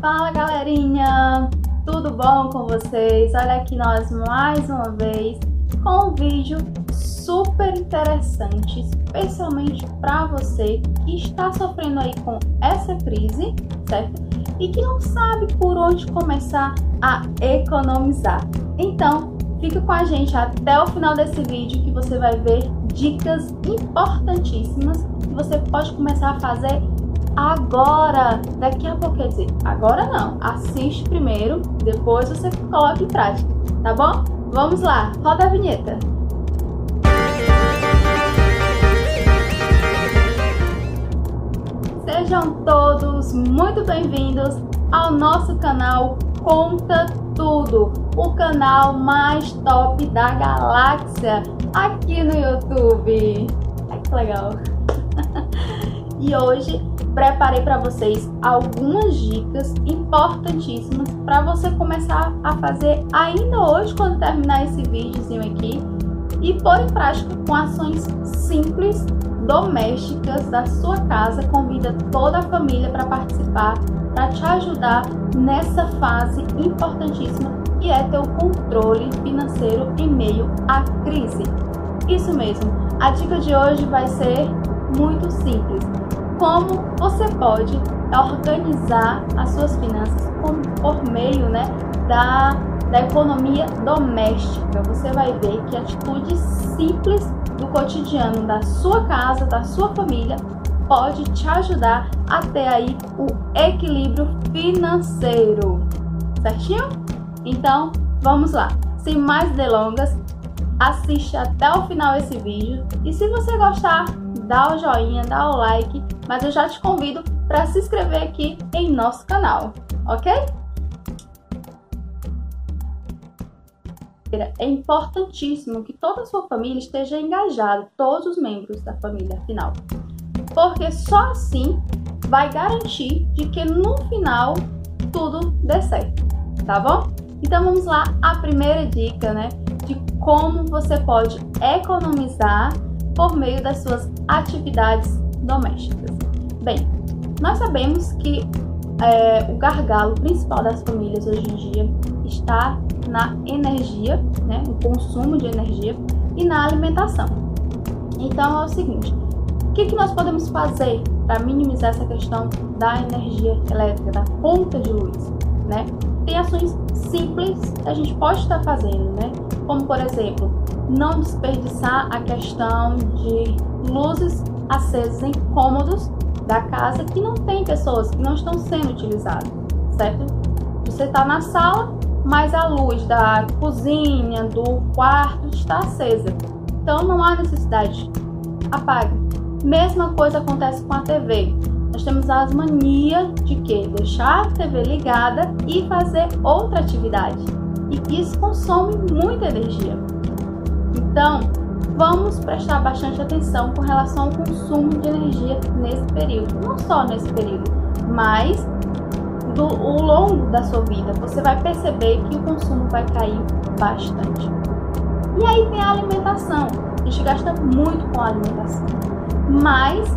Fala galerinha, tudo bom com vocês? Olha aqui nós mais uma vez com um vídeo super interessante, especialmente para você que está sofrendo aí com essa crise, certo? E que não sabe por onde começar a economizar. Então, fique com a gente até o final desse vídeo que você vai ver dicas importantíssimas que você pode começar a fazer agora, daqui a pouco, quer dizer, agora não, assiste primeiro, depois você coloca em prática, tá bom? Vamos lá, roda a vinheta. Sejam todos muito bem-vindos ao nosso canal Conta Tudo, o canal mais top da galáxia aqui no YouTube. Ai, que legal! e hoje preparei para vocês algumas dicas importantíssimas para você começar a fazer ainda hoje quando terminar esse videozinho aqui e pôr em prática com ações simples domésticas da sua casa. Convida toda a família para participar, para te ajudar nessa fase importantíssima que é ter o controle financeiro em meio à crise. Isso mesmo. A dica de hoje vai ser muito simples como você pode organizar as suas finanças por meio né, da, da economia doméstica. Você vai ver que atitudes simples do cotidiano da sua casa, da sua família, pode te ajudar a ter aí o equilíbrio financeiro. Certinho? Então, vamos lá. Sem mais delongas, assiste até o final esse vídeo e se você gostar, dá o joinha, dá o like, mas eu já te convido para se inscrever aqui em nosso canal, ok? É importantíssimo que toda a sua família esteja engajada, todos os membros da família, afinal, porque só assim vai garantir de que no final tudo dê certo, tá bom? Então vamos lá, a primeira dica, né? de como você pode economizar por meio das suas atividades domésticas. Bem, nós sabemos que é, o gargalo principal das famílias hoje em dia está na energia, né, no consumo de energia e na alimentação. Então é o seguinte: o que, que nós podemos fazer para minimizar essa questão da energia elétrica, da conta de luz? Né? Tem ações simples que a gente pode estar fazendo, né? como por exemplo, não desperdiçar a questão de luzes acesas em cômodos da casa que não tem pessoas, que não estão sendo utilizadas, certo? Você está na sala, mas a luz da cozinha, do quarto está acesa. Então não há necessidade. Apague. Mesma coisa acontece com a TV. Nós temos as mania de que deixar a TV ligada e fazer outra atividade e isso consome muita energia. Então, vamos prestar bastante atenção com relação ao consumo de energia nesse período, não só nesse período, mas do o longo da sua vida, você vai perceber que o consumo vai cair bastante. E aí tem a alimentação. A gente gasta muito com a alimentação. Mas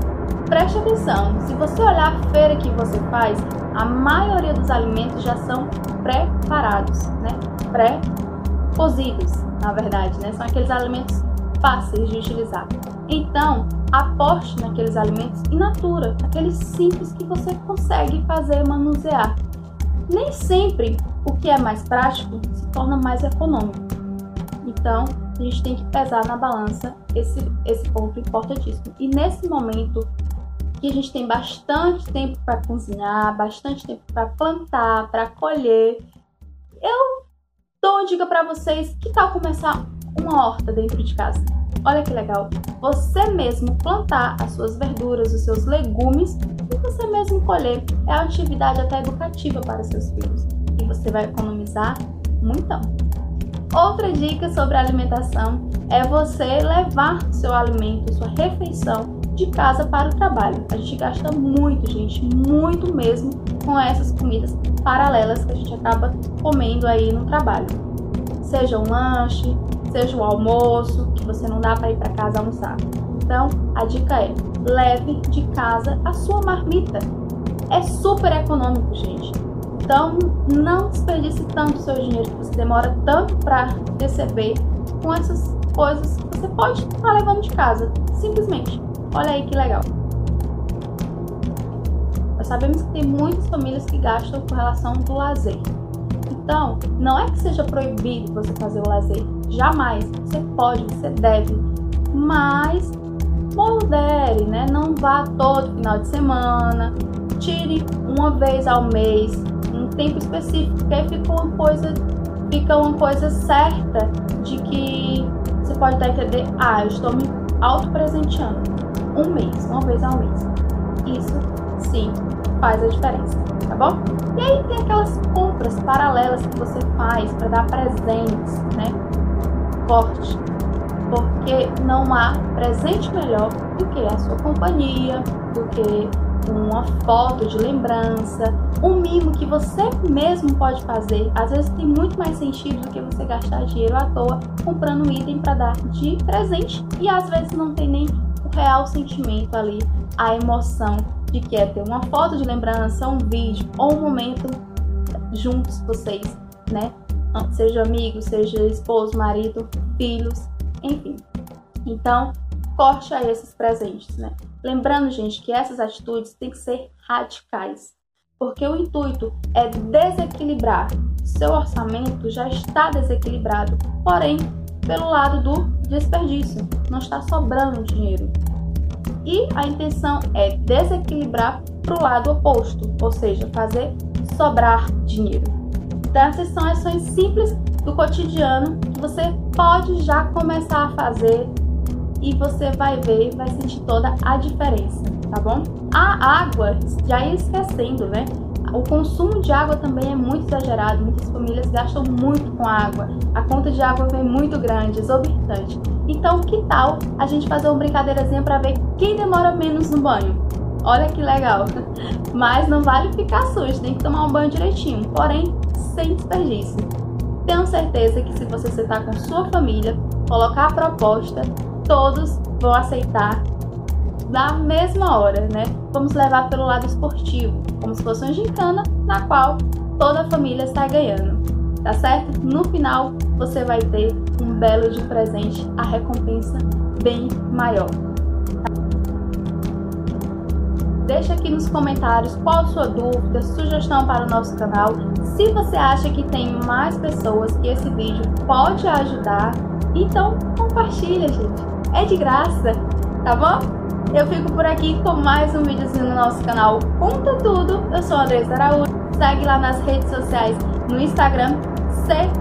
preste atenção, se você olhar a feira que você faz, a maioria dos alimentos já são preparados, né? Pré-cozidos, na verdade, né? São aqueles alimentos fáceis de utilizar. Então, aposte naqueles alimentos in natura, aqueles simples que você consegue fazer manusear. Nem sempre o que é mais prático se torna mais econômico. Então, a gente tem que pesar na balança esse, esse ponto importantíssimo. E nesse momento que a gente tem bastante tempo para cozinhar, bastante tempo para plantar, para colher. Eu dou uma dica para vocês, que tal começar uma horta dentro de casa? Olha que legal, você mesmo plantar as suas verduras, os seus legumes e você mesmo colher. É uma atividade até educativa para seus filhos e você vai economizar muitão. Outra dica sobre alimentação é você levar seu alimento, sua refeição de casa para o trabalho. A gente gasta muito, gente, muito mesmo com essas comidas paralelas que a gente acaba comendo aí no trabalho. Seja um lanche, seja um almoço, que você não dá para ir para casa almoçar. Então, a dica é: leve de casa a sua marmita. É super econômico, gente. Então, não desperdice tanto o seu dinheiro que você demora tanto para receber com essas coisas que você pode estar tá levando de casa, simplesmente. Olha aí que legal. Nós sabemos que tem muitas famílias que gastam com relação do lazer. Então, não é que seja proibido você fazer o lazer. Jamais. Você pode, você deve. Mas modere, né? Não vá todo final de semana. Tire uma vez ao mês, um tempo específico, porque aí fica uma coisa, fica uma coisa certa de que você pode dar a entender, ah, eu estou me auto-presenteando. Um mês, uma vez ao mês. Isso sim faz a diferença, tá bom? E aí tem aquelas compras paralelas que você faz para dar presentes, né? Corte. Porque não há presente melhor do que a sua companhia, do que uma foto de lembrança, um mimo que você mesmo pode fazer. Às vezes tem muito mais sentido do que você gastar dinheiro à toa comprando um item para dar de presente e às vezes não tem nem o real sentimento ali, a emoção de que é ter uma foto de lembrança, um vídeo ou um momento juntos vocês, né? Seja amigo, seja esposo, marido, filhos, enfim. Então, corte aí esses presentes, né? Lembrando, gente, que essas atitudes têm que ser radicais, porque o intuito é desequilibrar. Seu orçamento já está desequilibrado, porém, pelo lado do desperdício, não está sobrando dinheiro. E a intenção é desequilibrar para o lado oposto, ou seja, fazer sobrar dinheiro. Essas são ações simples do cotidiano que você pode já começar a fazer e você vai ver, vai sentir toda a diferença, tá bom? A água, já ia esquecendo, né? O consumo de água também é muito exagerado, muitas famílias gastam muito com água, a conta de água vem muito grande, exorbitante. Então, que tal a gente fazer uma brincadeirazinha para ver quem demora menos no banho? Olha que legal! Mas não vale ficar sujo, tem que tomar um banho direitinho, porém sem desperdício. Tenho certeza que se você sentar com sua família, colocar a proposta, todos vão aceitar na mesma hora, né? Vamos levar pelo lado esportivo, como se fosse uma gincana na qual toda a família está ganhando, tá certo? No final, você vai ter um belo de presente, a recompensa bem maior. Deixa aqui nos comentários qual a sua dúvida, sugestão para o nosso canal. Se você acha que tem mais pessoas que esse vídeo pode ajudar, então compartilha, gente é de graça, tá bom? Eu fico por aqui com mais um videozinho no nosso canal Conta Tudo. Eu sou a Andressa Araújo. Segue lá nas redes sociais, no Instagram,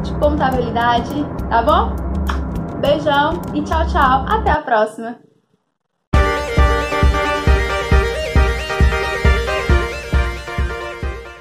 de Contabilidade, tá bom? Beijão e tchau, tchau. Até a próxima.